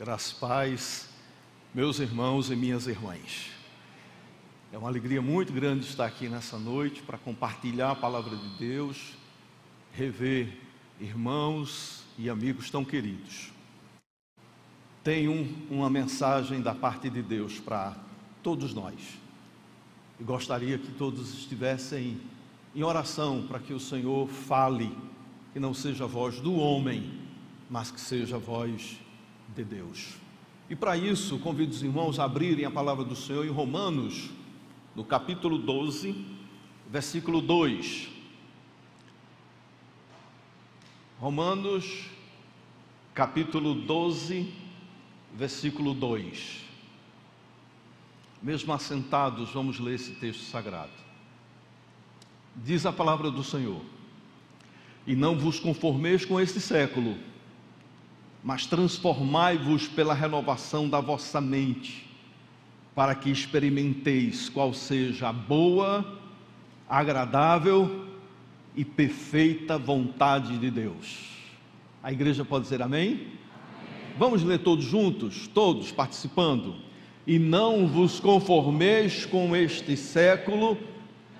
Graças paz, meus irmãos e minhas irmãs. É uma alegria muito grande estar aqui nessa noite para compartilhar a palavra de Deus, rever irmãos e amigos tão queridos. Tenho uma mensagem da parte de Deus para todos nós. E gostaria que todos estivessem em oração para que o Senhor fale, que não seja a voz do homem, mas que seja a voz de Deus. E para isso, convido os irmãos a abrirem a palavra do Senhor em Romanos, no capítulo 12, versículo 2. Romanos, capítulo 12, versículo 2. Mesmo assentados, vamos ler esse texto sagrado. Diz a palavra do Senhor: E não vos conformeis com este século mas transformai-vos pela renovação da vossa mente, para que experimenteis qual seja a boa, agradável e perfeita vontade de Deus. A igreja pode dizer amém? amém? Vamos ler todos juntos, todos participando. E não vos conformeis com este século,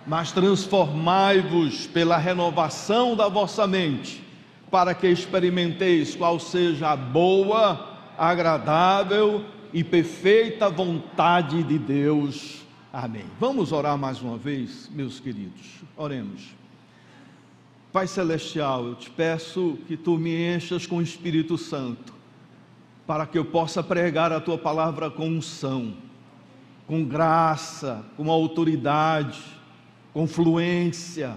mas transformai-vos pela renovação da vossa mente para que experimenteis qual seja a boa, agradável e perfeita vontade de Deus. Amém. Vamos orar mais uma vez, meus queridos. Oremos. Pai Celestial, eu te peço que tu me enchas com o Espírito Santo, para que eu possa pregar a tua palavra com unção, com graça, com autoridade, com fluência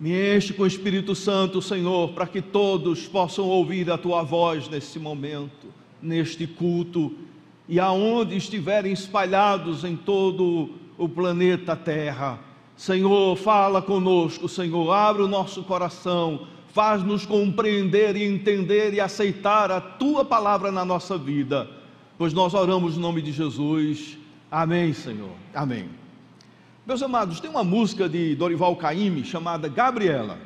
me enche com o Espírito Santo, Senhor, para que todos possam ouvir a tua voz nesse momento, neste culto, e aonde estiverem espalhados em todo o planeta Terra. Senhor, fala conosco, Senhor, abre o nosso coração, faz-nos compreender e entender e aceitar a tua palavra na nossa vida, pois nós oramos no nome de Jesus. Amém, Senhor. Amém. Meus amados, tem uma música de Dorival Caymmi chamada Gabriela.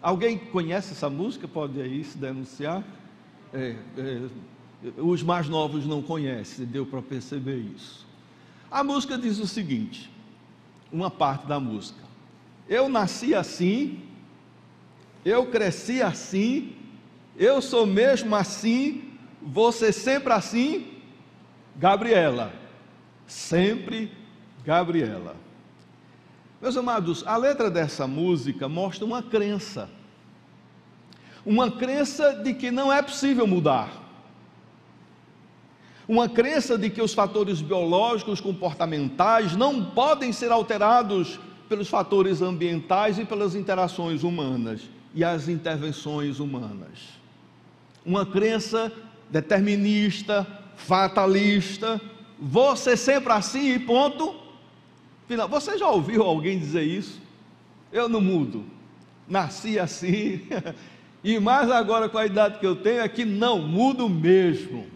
Alguém conhece essa música? Pode aí se denunciar? É, é, os mais novos não conhecem, deu para perceber isso. A música diz o seguinte: uma parte da música. Eu nasci assim, eu cresci assim, eu sou mesmo assim, você sempre assim, Gabriela. Sempre Gabriela. Meus amados, a letra dessa música mostra uma crença. Uma crença de que não é possível mudar. Uma crença de que os fatores biológicos, comportamentais não podem ser alterados pelos fatores ambientais e pelas interações humanas e as intervenções humanas. Uma crença determinista, fatalista, você sempre assim e ponto Final, você já ouviu alguém dizer isso? Eu não mudo, nasci assim, e mais agora com a idade que eu tenho é que não mudo mesmo.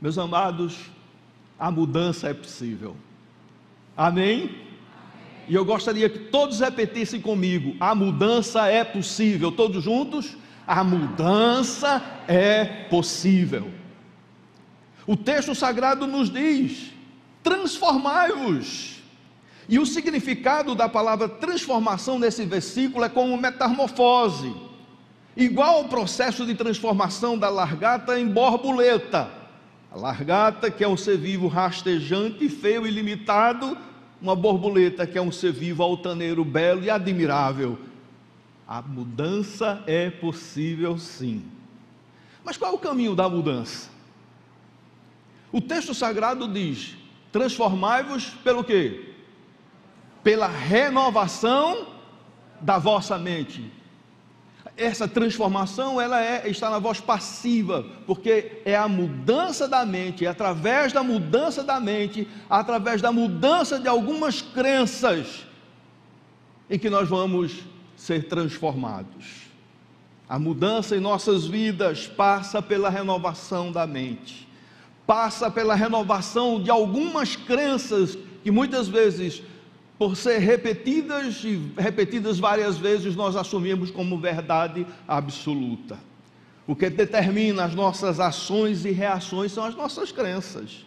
Meus amados, a mudança é possível. Amém? Amém? E eu gostaria que todos repetissem comigo: a mudança é possível. Todos juntos? A mudança é possível. O texto sagrado nos diz: transformai-vos e o significado da palavra transformação nesse versículo é como metamorfose, igual ao processo de transformação da largata em borboleta. A largata, que é um ser vivo rastejante, feio e limitado, uma borboleta, que é um ser vivo altaneiro, belo e admirável. A mudança é possível sim. Mas qual é o caminho da mudança? O texto sagrado diz: transformai-vos pelo quê? Pela renovação da vossa mente. Essa transformação ela é, está na voz passiva, porque é a mudança da mente, é através da mudança da mente, através da mudança de algumas crenças, em que nós vamos ser transformados. A mudança em nossas vidas passa pela renovação da mente, passa pela renovação de algumas crenças que muitas vezes por ser repetidas e repetidas várias vezes, nós assumimos como verdade absoluta. O que determina as nossas ações e reações são as nossas crenças.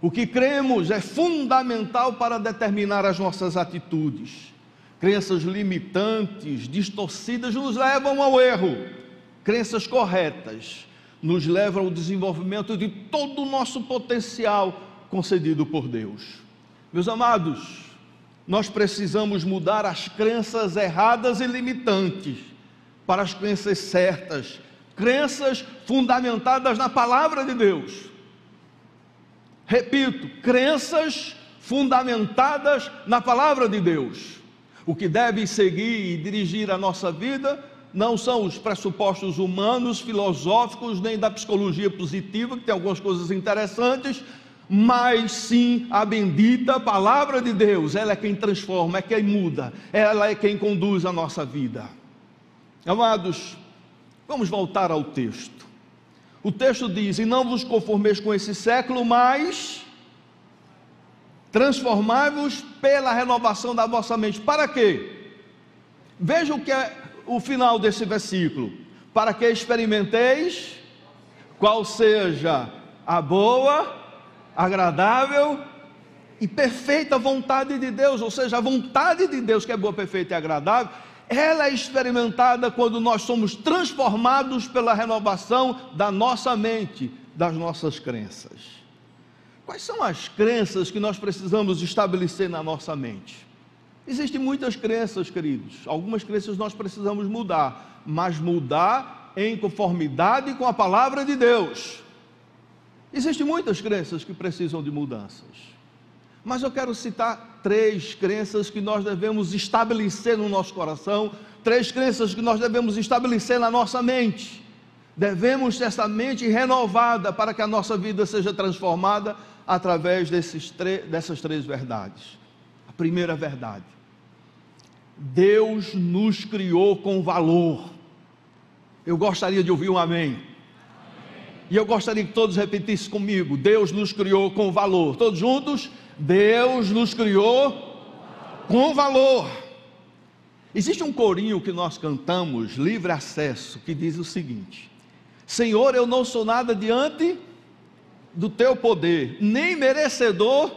O que cremos é fundamental para determinar as nossas atitudes. Crenças limitantes, distorcidas, nos levam ao erro. Crenças corretas nos levam ao desenvolvimento de todo o nosso potencial concedido por Deus. Meus amados, nós precisamos mudar as crenças erradas e limitantes para as crenças certas, crenças fundamentadas na palavra de Deus. Repito, crenças fundamentadas na palavra de Deus. O que deve seguir e dirigir a nossa vida não são os pressupostos humanos, filosóficos, nem da psicologia positiva, que tem algumas coisas interessantes, mas sim a bendita palavra de Deus. Ela é quem transforma, é quem muda, ela é quem conduz a nossa vida. Amados, Vamos voltar ao texto. O texto diz: E não vos conformeis com esse século, mas transformai-vos pela renovação da vossa mente. Para quê? Veja o que é o final desse versículo. Para que experimenteis qual seja a boa, agradável e perfeita vontade de Deus, ou seja, a vontade de Deus que é boa, perfeita e agradável, ela é experimentada quando nós somos transformados pela renovação da nossa mente, das nossas crenças. Quais são as crenças que nós precisamos estabelecer na nossa mente? Existem muitas crenças, queridos. Algumas crenças nós precisamos mudar, mas mudar em conformidade com a palavra de Deus. Existem muitas crenças que precisam de mudanças. Mas eu quero citar três crenças que nós devemos estabelecer no nosso coração, três crenças que nós devemos estabelecer na nossa mente. Devemos ter essa mente renovada para que a nossa vida seja transformada através dessas três verdades. A primeira verdade: Deus nos criou com valor. Eu gostaria de ouvir um amém. E eu gostaria que todos repetissem comigo: Deus nos criou com valor. Todos juntos? Deus nos criou com valor. Existe um corinho que nós cantamos, livre acesso, que diz o seguinte: Senhor, eu não sou nada diante do teu poder, nem merecedor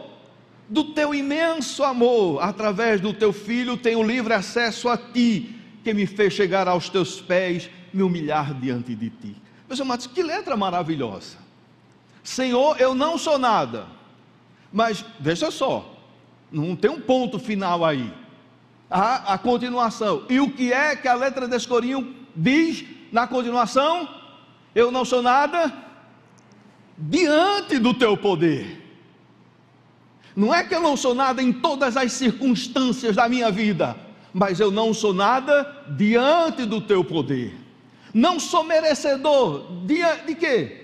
do teu imenso amor. Através do teu filho tenho livre acesso a ti, que me fez chegar aos teus pés, me humilhar diante de ti. Meus amados, que letra maravilhosa. Senhor, eu não sou nada mas veja só, não tem um ponto final aí. Há a continuação. E o que é que a letra desse corinho diz na continuação? Eu não sou nada diante do teu poder. Não é que eu não sou nada em todas as circunstâncias da minha vida, mas eu não sou nada diante do teu poder. Não sou merecedor de, de quê?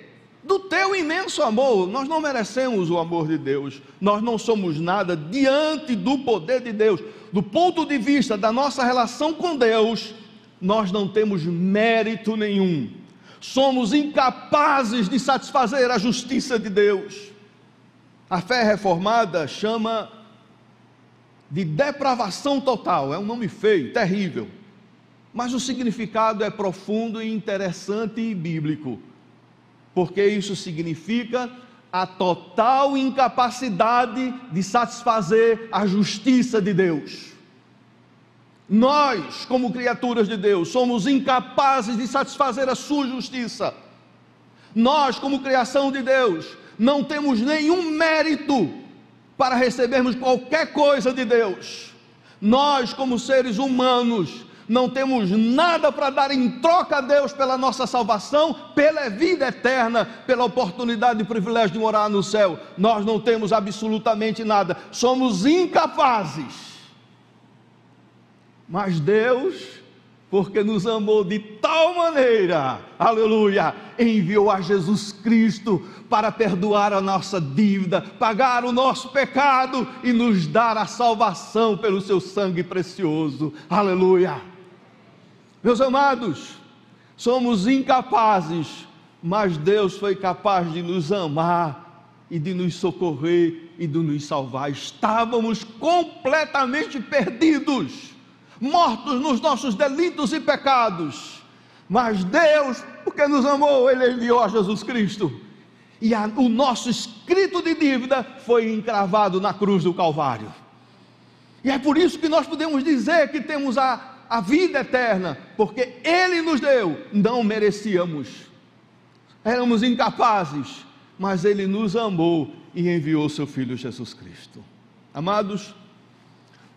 do teu imenso amor. Nós não merecemos o amor de Deus, nós não somos nada diante do poder de Deus. Do ponto de vista da nossa relação com Deus, nós não temos mérito nenhum, somos incapazes de satisfazer a justiça de Deus. A fé reformada chama de depravação total, é um nome feio, terrível, mas o significado é profundo e interessante e bíblico porque isso significa a total incapacidade de satisfazer a justiça de Deus. Nós, como criaturas de Deus, somos incapazes de satisfazer a sua justiça. Nós, como criação de Deus, não temos nenhum mérito para recebermos qualquer coisa de Deus. Nós, como seres humanos, não temos nada para dar em troca a Deus pela nossa salvação, pela vida eterna, pela oportunidade e privilégio de morar no céu. Nós não temos absolutamente nada, somos incapazes. Mas Deus, porque nos amou de tal maneira, aleluia, enviou a Jesus Cristo para perdoar a nossa dívida, pagar o nosso pecado e nos dar a salvação pelo seu sangue precioso, aleluia. Meus amados, somos incapazes, mas Deus foi capaz de nos amar e de nos socorrer e de nos salvar. Estávamos completamente perdidos, mortos nos nossos delitos e pecados, mas Deus, porque nos amou, Ele enviou Jesus Cristo. E a, o nosso escrito de dívida foi encravado na cruz do Calvário. E é por isso que nós podemos dizer que temos a, a vida eterna, porque Ele nos deu, não merecíamos, éramos incapazes, mas Ele nos amou e enviou seu Filho Jesus Cristo. Amados,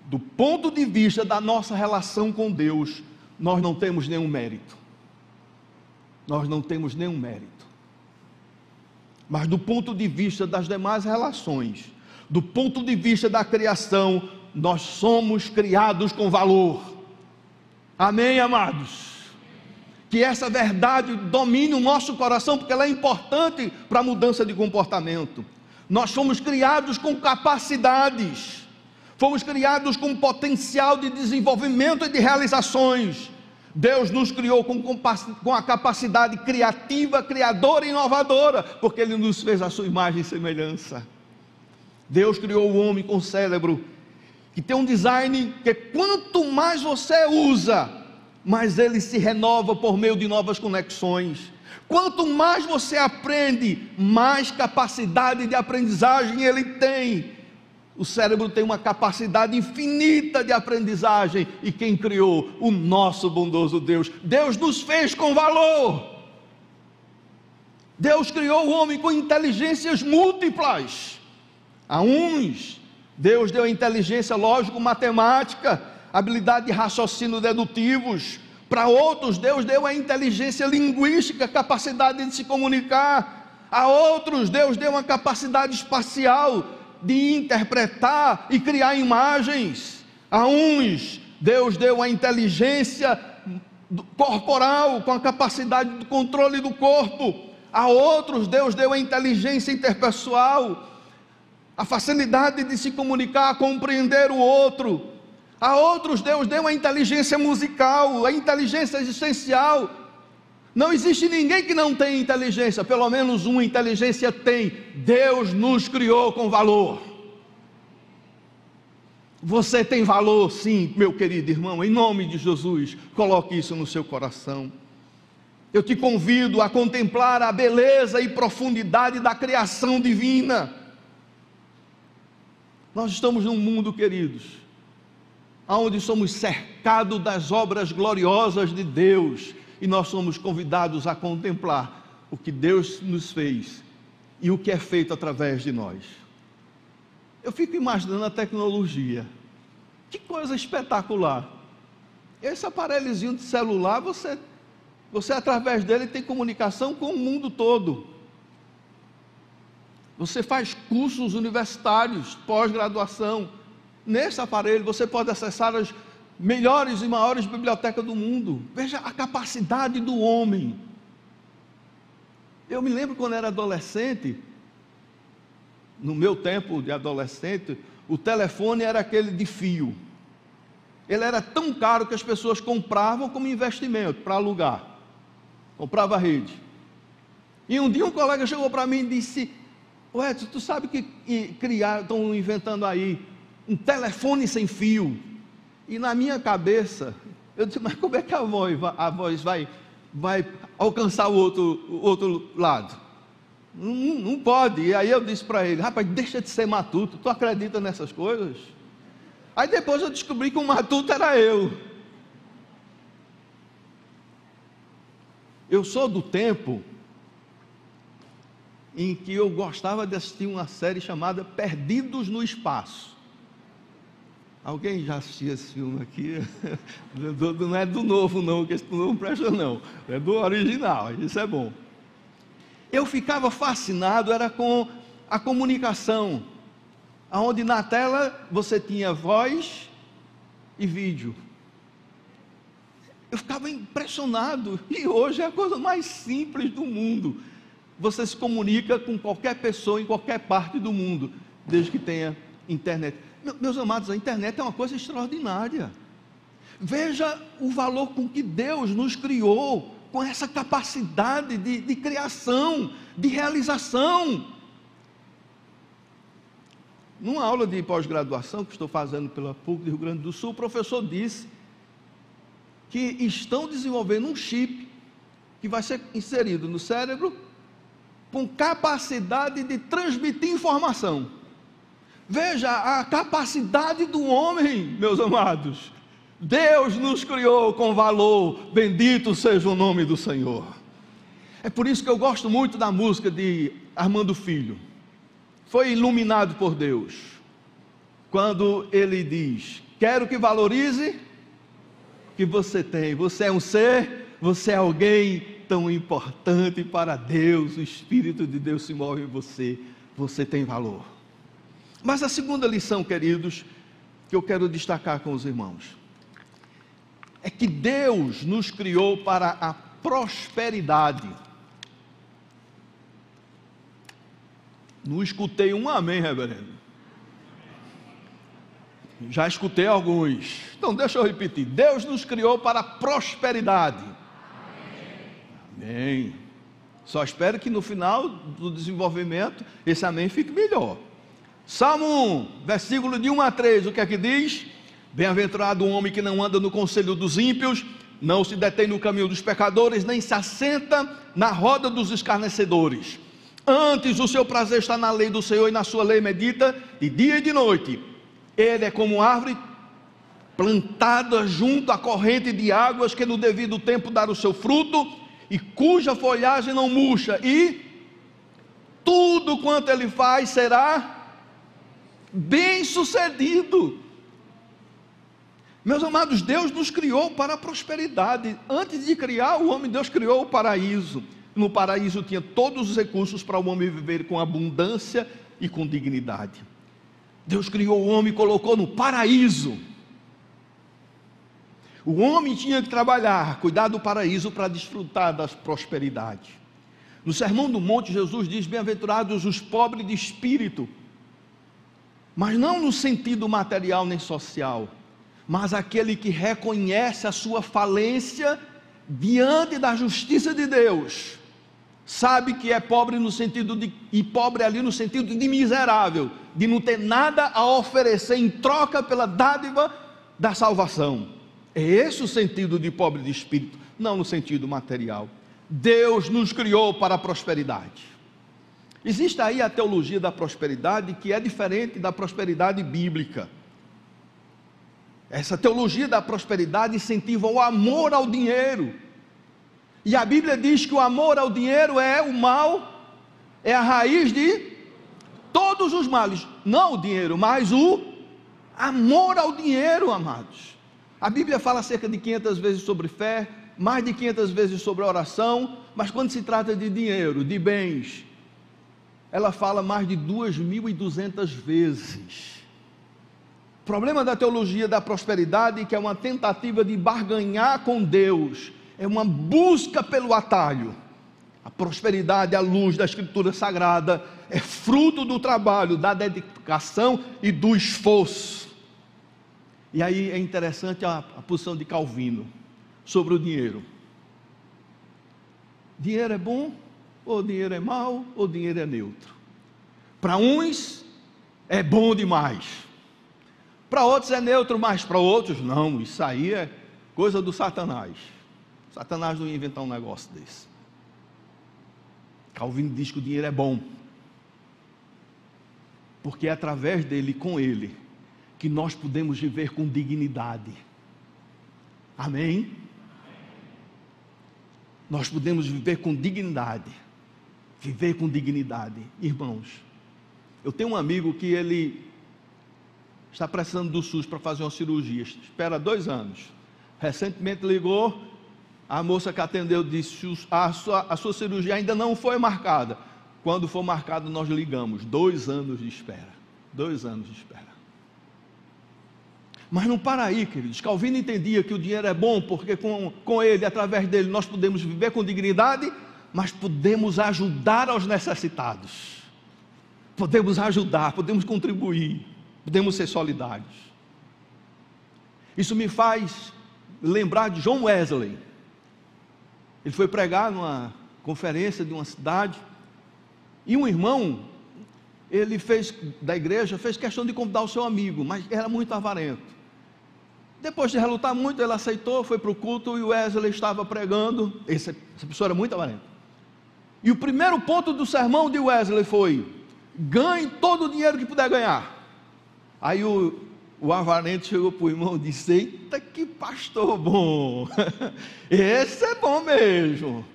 do ponto de vista da nossa relação com Deus, nós não temos nenhum mérito. Nós não temos nenhum mérito. Mas do ponto de vista das demais relações, do ponto de vista da criação, nós somos criados com valor. Amém, amados? Que essa verdade domine o nosso coração, porque ela é importante para a mudança de comportamento. Nós fomos criados com capacidades, fomos criados com potencial de desenvolvimento e de realizações. Deus nos criou com, com a capacidade criativa, criadora e inovadora, porque Ele nos fez a sua imagem e semelhança. Deus criou o homem com cérebro que tem um design que quanto mais você usa, mais ele se renova por meio de novas conexões. Quanto mais você aprende, mais capacidade de aprendizagem ele tem. O cérebro tem uma capacidade infinita de aprendizagem. E quem criou? O nosso bondoso Deus. Deus nos fez com valor. Deus criou o homem com inteligências múltiplas. A uns, Deus deu inteligência lógico-matemática, habilidade de raciocínio dedutivos. Para outros, Deus deu a inteligência linguística, capacidade de se comunicar. A outros, Deus deu uma capacidade espacial, de interpretar e criar imagens. A uns, Deus deu a inteligência corporal, com a capacidade de controle do corpo. A outros, Deus deu a inteligência interpessoal, a facilidade de se comunicar, compreender o outro. A outros, Deus deu a inteligência musical, a inteligência existencial, não existe ninguém que não tenha inteligência, pelo menos uma inteligência tem. Deus nos criou com valor. Você tem valor, sim, meu querido irmão, em nome de Jesus, coloque isso no seu coração. Eu te convido a contemplar a beleza e profundidade da criação divina. Nós estamos num mundo, queridos, onde somos cercados das obras gloriosas de Deus, e nós somos convidados a contemplar o que Deus nos fez e o que é feito através de nós. Eu fico imaginando a tecnologia. Que coisa espetacular. Esse aparelhozinho de celular, você, você através dele tem comunicação com o mundo todo. Você faz cursos universitários, pós-graduação. Nesse aparelho você pode acessar as melhores e maiores bibliotecas do mundo. Veja a capacidade do homem. Eu me lembro quando era adolescente, no meu tempo de adolescente, o telefone era aquele de fio. Ele era tão caro que as pessoas compravam como investimento para alugar. Comprava rede. E um dia um colega chegou para mim e disse: Edson, tu sabe que criar, estão inventando aí um telefone sem fio. E na minha cabeça, eu disse, mas como é que a voz, a voz vai, vai alcançar o outro, o outro lado? Não, não pode. E aí eu disse para ele, rapaz, deixa de ser matuto, tu acredita nessas coisas? Aí depois eu descobri que o matuto era eu. Eu sou do tempo em que eu gostava de assistir uma série chamada Perdidos no Espaço. Alguém já assistiu esse filme aqui? Não é do novo, não, que esse novo presta, não. É do original, isso é bom. Eu ficava fascinado, era com a comunicação, onde na tela você tinha voz e vídeo. Eu ficava impressionado, e hoje é a coisa mais simples do mundo. Você se comunica com qualquer pessoa em qualquer parte do mundo, desde que tenha internet. Meus amados, a internet é uma coisa extraordinária. Veja o valor com que Deus nos criou, com essa capacidade de, de criação, de realização. Numa aula de pós-graduação que estou fazendo pela PUC do Rio Grande do Sul, o professor disse que estão desenvolvendo um chip que vai ser inserido no cérebro com capacidade de transmitir informação. Veja a capacidade do homem, meus amados. Deus nos criou com valor, bendito seja o nome do Senhor. É por isso que eu gosto muito da música de Armando Filho. Foi iluminado por Deus. Quando ele diz: Quero que valorize que você tem. Você é um ser, você é alguém tão importante para Deus. O Espírito de Deus se move em você. Você tem valor. Mas a segunda lição, queridos, que eu quero destacar com os irmãos, é que Deus nos criou para a prosperidade. Não escutei um amém, reverendo. Já escutei alguns. Então, deixa eu repetir. Deus nos criou para a prosperidade. Amém. Só espero que no final do desenvolvimento esse amém fique melhor. Salmo 1, versículo de 1 a 3, o que é que diz? Bem-aventurado o homem que não anda no conselho dos ímpios, não se detém no caminho dos pecadores, nem se assenta na roda dos escarnecedores. Antes o seu prazer está na lei do Senhor e na sua lei medita de dia e de noite. Ele é como árvore plantada junto à corrente de águas que no devido tempo dá o seu fruto e cuja folhagem não murcha e tudo quanto ele faz será bem sucedido. Meus amados, Deus nos criou para a prosperidade. Antes de criar o homem, Deus criou o paraíso. No paraíso tinha todos os recursos para o homem viver com abundância e com dignidade. Deus criou o homem e colocou no paraíso. O homem tinha que trabalhar, cuidar do paraíso para desfrutar das prosperidades. No Sermão do Monte, Jesus diz: Bem-aventurados os pobres de espírito, mas não no sentido material nem social mas aquele que reconhece a sua falência diante da justiça de Deus, sabe que é pobre no sentido de, e pobre ali no sentido de miserável, de não ter nada a oferecer em troca pela dádiva da salvação. É esse o sentido de pobre de espírito, não no sentido material. Deus nos criou para a prosperidade. Existe aí a teologia da prosperidade que é diferente da prosperidade bíblica. Essa teologia da prosperidade incentiva o amor ao dinheiro. E a Bíblia diz que o amor ao dinheiro é o mal, é a raiz de todos os males. Não o dinheiro, mas o amor ao dinheiro, amados. A Bíblia fala cerca de 500 vezes sobre fé, mais de 500 vezes sobre oração, mas quando se trata de dinheiro, de bens, ela fala mais de 2.200 vezes problema da teologia da prosperidade, que é uma tentativa de barganhar com Deus, é uma busca pelo atalho. A prosperidade à luz da Escritura Sagrada é fruto do trabalho, da dedicação e do esforço. E aí é interessante a, a posição de Calvino sobre o dinheiro. Dinheiro é bom, ou dinheiro é mau, ou dinheiro é neutro. Para uns é bom demais para outros é neutro, mas para outros não. Isso aí é coisa do Satanás. Satanás não ia inventar um negócio desse. Calvino diz que o dinheiro é bom. Porque é através dele, com ele, que nós podemos viver com dignidade. Amém? Nós podemos viver com dignidade. Viver com dignidade. Irmãos, eu tenho um amigo que ele está precisando do SUS para fazer uma cirurgia, espera dois anos. Recentemente ligou, a moça que atendeu disse: a sua, a sua cirurgia ainda não foi marcada. Quando for marcada, nós ligamos. Dois anos de espera. Dois anos de espera. Mas não para aí, queridos. Calvino entendia que o dinheiro é bom, porque com, com ele, através dele, nós podemos viver com dignidade, mas podemos ajudar aos necessitados. Podemos ajudar, podemos contribuir podemos ser solidários. Isso me faz lembrar de John Wesley. Ele foi pregar numa conferência de uma cidade e um irmão, ele fez da igreja, fez questão de convidar o seu amigo, mas era muito avarento. Depois de relutar muito, ele aceitou, foi para o culto e o Wesley estava pregando. Essa, essa pessoa era muito avarenta. E o primeiro ponto do sermão de Wesley foi: ganhe todo o dinheiro que puder ganhar. Aí o, o avarento chegou para o irmão e disse: Eita, que pastor bom! Esse é bom mesmo.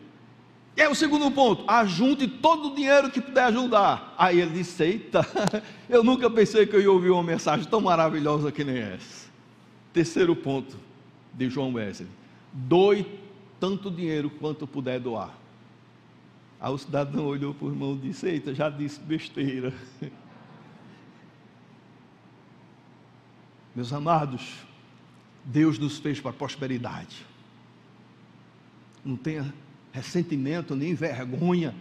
E aí o segundo ponto: ajunte todo o dinheiro que puder ajudar. Aí ele disse: Eita, eu nunca pensei que eu ia ouvir uma mensagem tão maravilhosa que nem essa. Terceiro ponto de João Wesley: doe tanto dinheiro quanto puder doar. Aí o cidadão olhou para o irmão e disse: Eita, já disse besteira. Meus amados, Deus nos fez para prosperidade. Não tenha ressentimento nem vergonha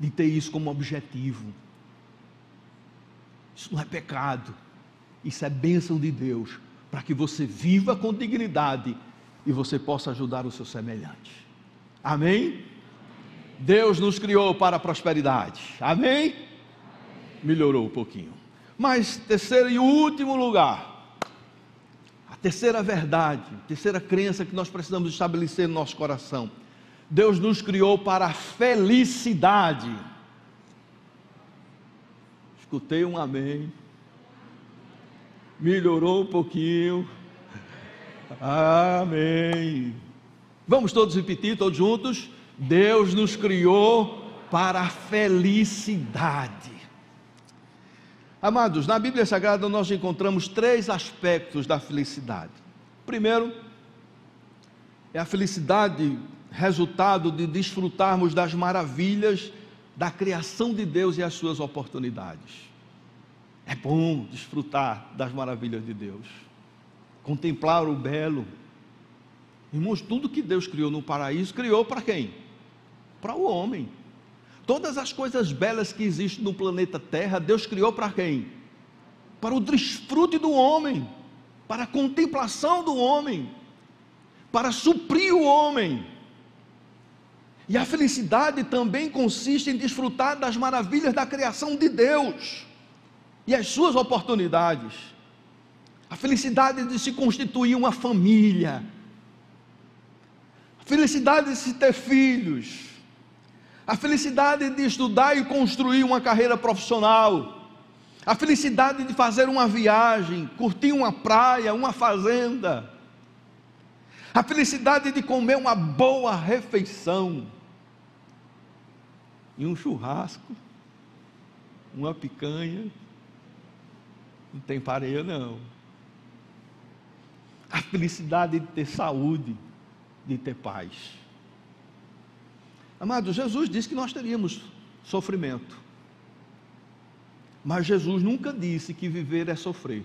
de ter isso como objetivo. Isso não é pecado. Isso é bênção de Deus para que você viva com dignidade e você possa ajudar o seu semelhante. Amém? Deus nos criou para a prosperidade. Amém? Melhorou um pouquinho. Mas terceiro e último lugar, terceira verdade, terceira crença que nós precisamos estabelecer no nosso coração. Deus nos criou para a felicidade. Escutei um amém. Melhorou um pouquinho. Amém. Vamos todos repetir, todos juntos? Deus nos criou para a felicidade. Amados, na Bíblia Sagrada nós encontramos três aspectos da felicidade. Primeiro, é a felicidade resultado de desfrutarmos das maravilhas da criação de Deus e as suas oportunidades. É bom desfrutar das maravilhas de Deus, contemplar o belo. Irmãos, tudo que Deus criou no paraíso, criou para quem? Para o homem. Todas as coisas belas que existem no planeta Terra, Deus criou para quem? Para o desfrute do homem, para a contemplação do homem, para suprir o homem. E a felicidade também consiste em desfrutar das maravilhas da criação de Deus e as suas oportunidades. A felicidade de se constituir uma família, a felicidade de se ter filhos, a felicidade de estudar e construir uma carreira profissional, a felicidade de fazer uma viagem, curtir uma praia, uma fazenda, a felicidade de comer uma boa refeição, e um churrasco, uma picanha, não tem pareia não. A felicidade de ter saúde, de ter paz. Amado, Jesus disse que nós teríamos sofrimento. Mas Jesus nunca disse que viver é sofrer.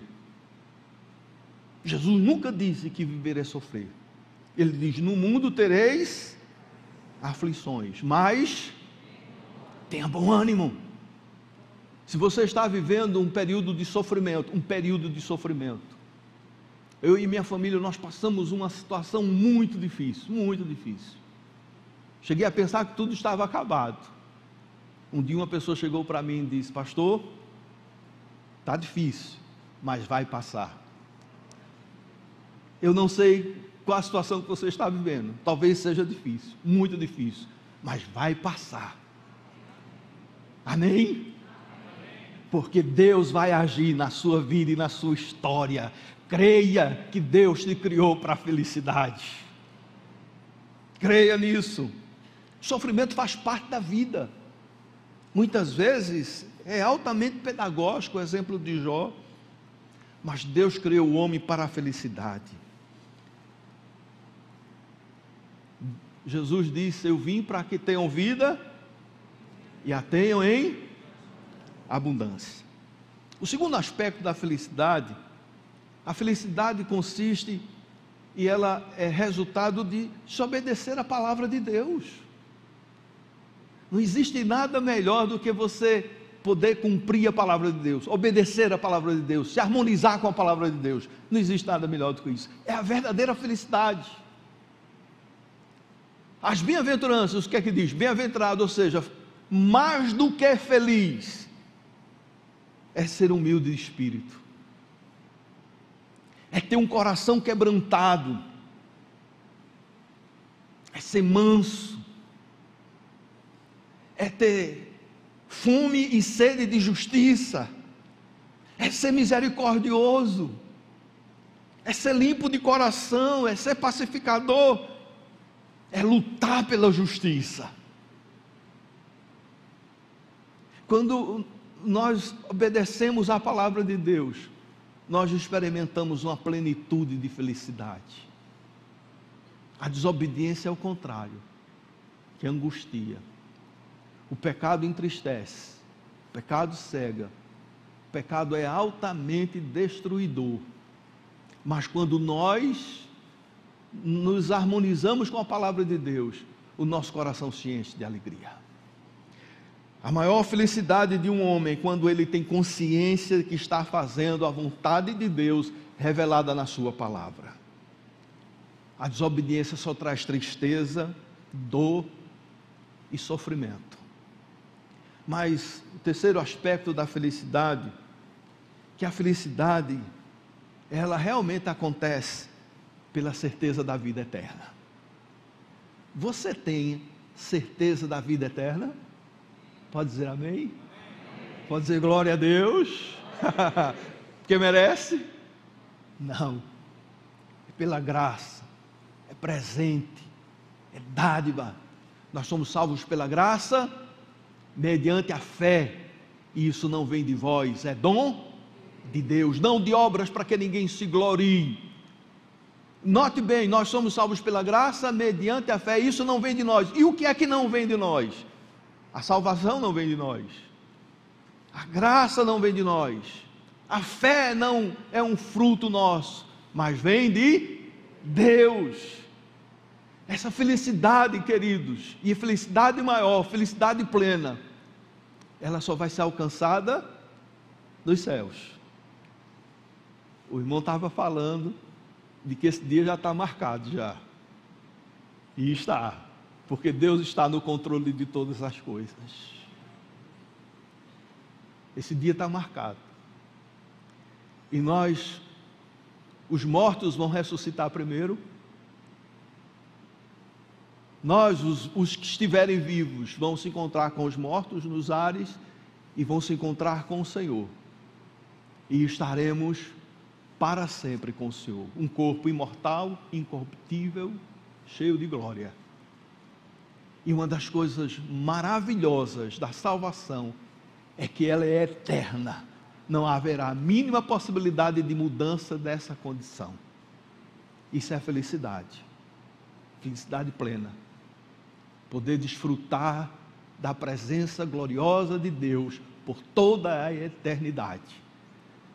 Jesus nunca disse que viver é sofrer. Ele diz: No mundo tereis aflições, mas tenha bom ânimo. Se você está vivendo um período de sofrimento, um período de sofrimento. Eu e minha família, nós passamos uma situação muito difícil, muito difícil. Cheguei a pensar que tudo estava acabado. Um dia uma pessoa chegou para mim e disse: Pastor, está difícil, mas vai passar. Eu não sei qual a situação que você está vivendo. Talvez seja difícil, muito difícil, mas vai passar. Amém? Porque Deus vai agir na sua vida e na sua história. Creia que Deus te criou para a felicidade. Creia nisso. Sofrimento faz parte da vida. Muitas vezes é altamente pedagógico o exemplo de Jó, mas Deus criou o homem para a felicidade. Jesus disse: Eu vim para que tenham vida e a tenham em abundância. O segundo aspecto da felicidade, a felicidade consiste e ela é resultado de se obedecer à palavra de Deus. Não existe nada melhor do que você poder cumprir a palavra de Deus, obedecer a palavra de Deus, se harmonizar com a palavra de Deus. Não existe nada melhor do que isso. É a verdadeira felicidade. As bem-aventuranças, o que é que diz? Bem-aventurado, ou seja, mais do que feliz, é ser humilde de espírito, é ter um coração quebrantado, é ser manso, é ter fome e sede de justiça, é ser misericordioso, é ser limpo de coração, é ser pacificador, é lutar pela justiça. Quando nós obedecemos à palavra de Deus, nós experimentamos uma plenitude de felicidade. A desobediência é o contrário, que angustia. O pecado entristece, o pecado cega, o pecado é altamente destruidor. Mas quando nós nos harmonizamos com a palavra de Deus, o nosso coração se enche de alegria. A maior felicidade de um homem é quando ele tem consciência de que está fazendo a vontade de Deus revelada na Sua palavra. A desobediência só traz tristeza, dor e sofrimento. Mas o terceiro aspecto da felicidade, que a felicidade, ela realmente acontece pela certeza da vida eterna. Você tem certeza da vida eterna? Pode dizer amém? Pode dizer glória a Deus? Porque merece? Não. É pela graça, é presente, é dádiva. Nós somos salvos pela graça mediante a fé, e isso não vem de vós, é dom de Deus, não de obras para que ninguém se glorie. Note bem, nós somos salvos pela graça mediante a fé, isso não vem de nós. E o que é que não vem de nós? A salvação não vem de nós. A graça não vem de nós. A fé não é um fruto nosso, mas vem de Deus. Essa felicidade, queridos, e felicidade maior, felicidade plena, ela só vai ser alcançada nos céus. O irmão estava falando de que esse dia já está marcado já. E está, porque Deus está no controle de todas as coisas. Esse dia está marcado. E nós, os mortos vão ressuscitar primeiro nós, os, os que estiverem vivos, vão se encontrar com os mortos nos ares e vão se encontrar com o Senhor. E estaremos para sempre com o Senhor. Um corpo imortal, incorruptível, cheio de glória. E uma das coisas maravilhosas da salvação é que ela é eterna. Não haverá a mínima possibilidade de mudança dessa condição. Isso é felicidade. Felicidade plena poder desfrutar da presença gloriosa de Deus por toda a eternidade.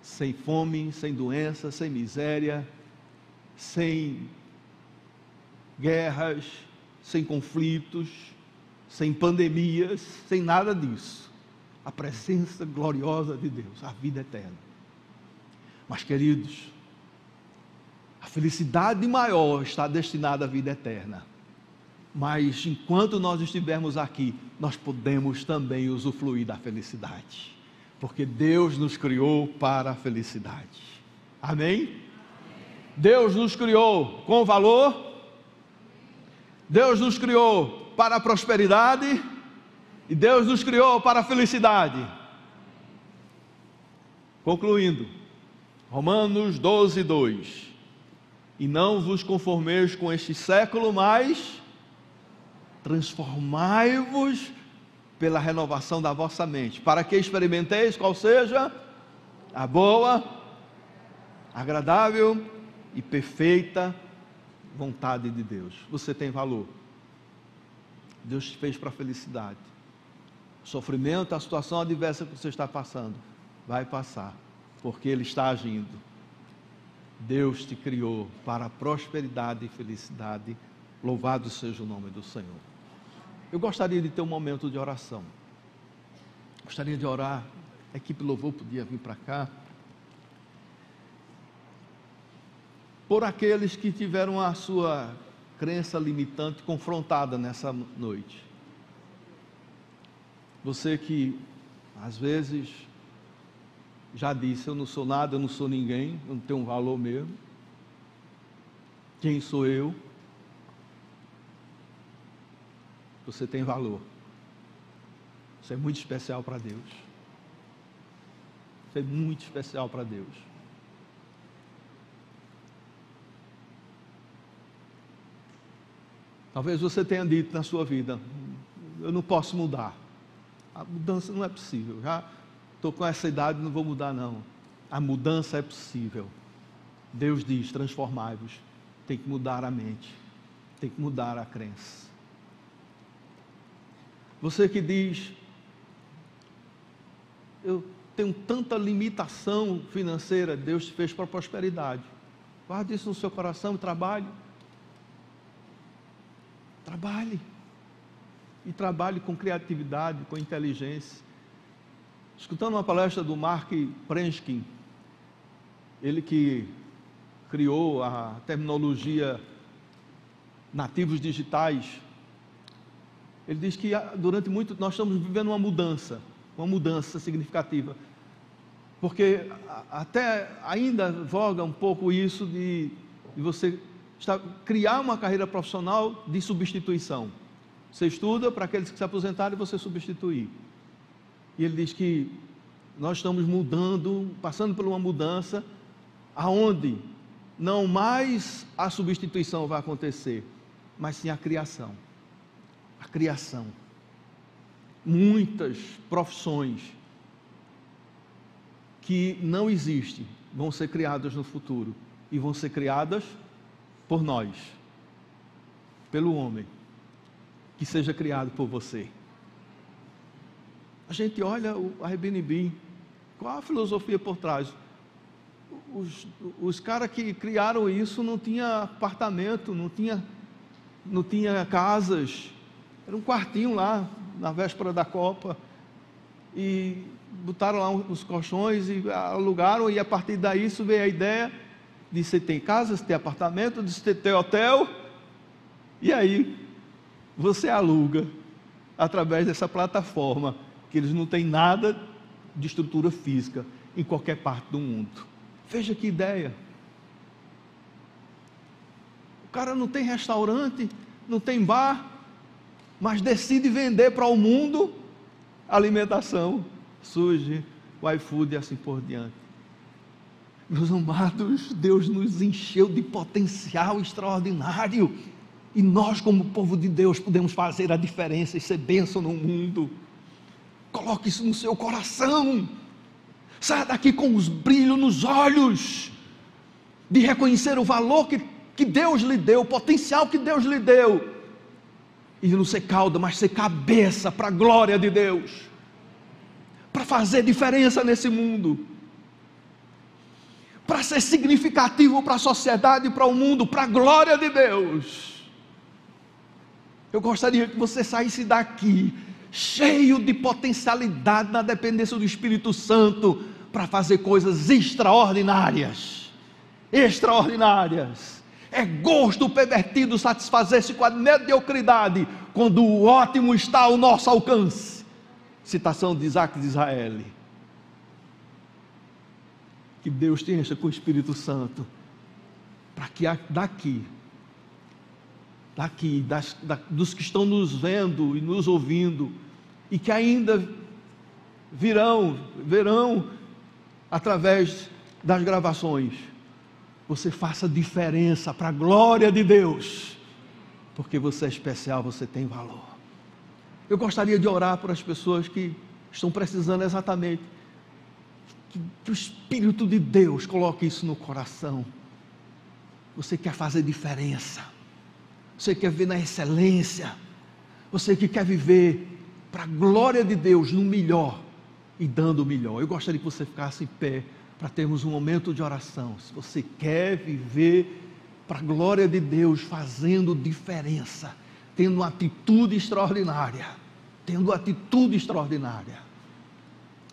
Sem fome, sem doença, sem miséria, sem guerras, sem conflitos, sem pandemias, sem nada disso. A presença gloriosa de Deus, a vida eterna. Mas, queridos, a felicidade maior está destinada à vida eterna mas enquanto nós estivermos aqui, nós podemos também usufruir da felicidade, porque Deus nos criou para a felicidade. Amém? Deus nos criou com valor, Deus nos criou para a prosperidade e Deus nos criou para a felicidade. Concluindo, Romanos 12, 2: E não vos conformeis com este século, mas transformai-vos pela renovação da vossa mente, para que experimenteis qual seja a boa, agradável e perfeita vontade de Deus. Você tem valor. Deus te fez para a felicidade. O sofrimento, a situação adversa que você está passando, vai passar, porque Ele está agindo. Deus te criou para prosperidade e felicidade. Louvado seja o nome do Senhor. Eu gostaria de ter um momento de oração. Gostaria de orar. A equipe louvor podia vir para cá. Por aqueles que tiveram a sua crença limitante confrontada nessa noite. Você que às vezes já disse: Eu não sou nada, eu não sou ninguém, eu não tenho um valor mesmo. Quem sou eu? Você tem valor. Você é muito especial para Deus. Você é muito especial para Deus. Talvez você tenha dito na sua vida: eu não posso mudar. A mudança não é possível. Já estou com essa idade, não vou mudar, não. A mudança é possível. Deus diz: transformai-vos. Tem que mudar a mente, tem que mudar a crença. Você que diz: eu tenho tanta limitação financeira, Deus te fez para prosperidade. Guarde isso no seu coração trabalhe. Trabalhe. E trabalhe com criatividade, com inteligência. Escutando uma palestra do Mark Prenskin, ele que criou a terminologia nativos digitais, ele diz que ah, durante muito nós estamos vivendo uma mudança, uma mudança significativa. Porque até ainda voga um pouco isso de, de você criar uma carreira profissional de substituição. Você estuda para aqueles que se aposentaram e você substituir. E ele diz que nós estamos mudando, passando por uma mudança, aonde não mais a substituição vai acontecer, mas sim a criação. A criação. Muitas profissões que não existem vão ser criadas no futuro e vão ser criadas por nós, pelo homem, que seja criado por você. A gente olha o Airbnb, qual a filosofia por trás? Os, os caras que criaram isso não tinha apartamento, não tinha, não tinha casas, era um quartinho lá na véspera da Copa e botaram lá os colchões e alugaram e a partir daí isso veio a ideia de você ter casa, você ter apartamento, de você ter hotel. E aí, você aluga através dessa plataforma, que eles não têm nada de estrutura física em qualquer parte do mundo. Veja que ideia. O cara não tem restaurante, não tem bar, mas decide vender para o mundo alimentação. Surge o iFood e assim por diante. Meus amados, Deus nos encheu de potencial extraordinário. E nós, como povo de Deus, podemos fazer a diferença e ser bênção no mundo. Coloque isso no seu coração. Saia daqui com os brilhos nos olhos, de reconhecer o valor que, que Deus lhe deu, o potencial que Deus lhe deu. E não ser cauda, mas ser cabeça para a glória de Deus. Para fazer diferença nesse mundo para ser significativo para a sociedade, para o mundo, para a glória de Deus. Eu gostaria que você saísse daqui cheio de potencialidade na dependência do Espírito Santo para fazer coisas extraordinárias. Extraordinárias. É gosto pervertido satisfazer-se com a mediocridade quando o ótimo está ao nosso alcance. Citação de Isaac de Israel. Que Deus te encha com o Espírito Santo, para que daqui, daqui, das, da, dos que estão nos vendo e nos ouvindo, e que ainda virão, verão através das gravações, você faça diferença para a glória de Deus, porque você é especial, você tem valor. Eu gostaria de orar por as pessoas que estão precisando exatamente que, o Espírito de Deus coloque isso no coração. Você quer fazer diferença. Você quer ver na excelência. Você que quer viver para a glória de Deus no melhor e dando o melhor. Eu gostaria que você ficasse em pé para termos um momento de oração. Se você quer viver para a glória de Deus, fazendo diferença, tendo uma atitude extraordinária, tendo uma atitude extraordinária.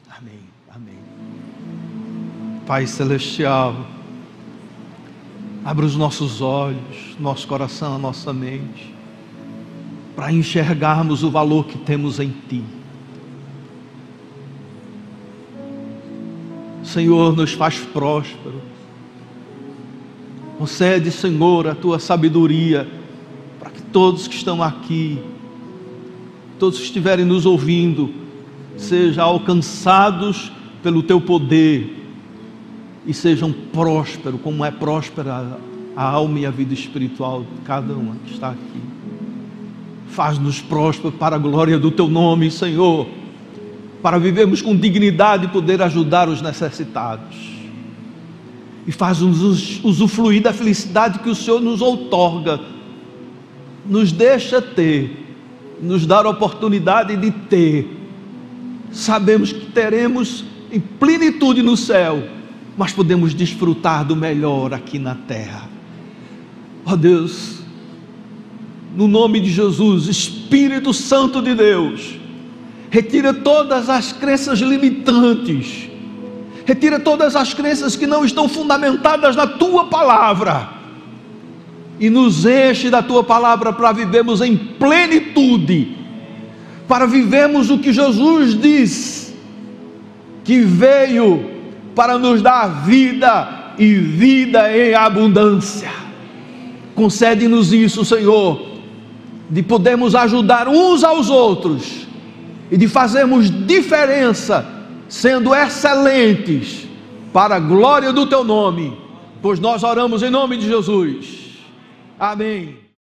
Amém. Amém. Pai Celestial, abra os nossos olhos, nosso coração, a nossa mente, para enxergarmos o valor que temos em Ti. Senhor, nos faz próspero, Concede, Senhor, a tua sabedoria para que todos que estão aqui, todos que estiverem nos ouvindo, sejam alcançados pelo teu poder e sejam prósperos, como é próspera a alma e a vida espiritual de cada um que está aqui. Faz-nos prósperos para a glória do teu nome, Senhor, para vivermos com dignidade e poder ajudar os necessitados. E faz-nos usufruir da felicidade que o Senhor nos outorga, nos deixa ter, nos dar a oportunidade de ter. Sabemos que teremos em plenitude no céu, mas podemos desfrutar do melhor aqui na terra. Ó oh Deus, no nome de Jesus, Espírito Santo de Deus, retira todas as crenças limitantes, retira todas as crenças que não estão fundamentadas na tua palavra, e nos enche da tua palavra para vivermos em plenitude, para vivermos o que Jesus diz, que veio para nos dar vida e vida em abundância. Concede-nos isso, Senhor de podermos ajudar uns aos outros e de fazermos diferença, sendo excelentes para a glória do teu nome, pois nós oramos em nome de Jesus. Amém.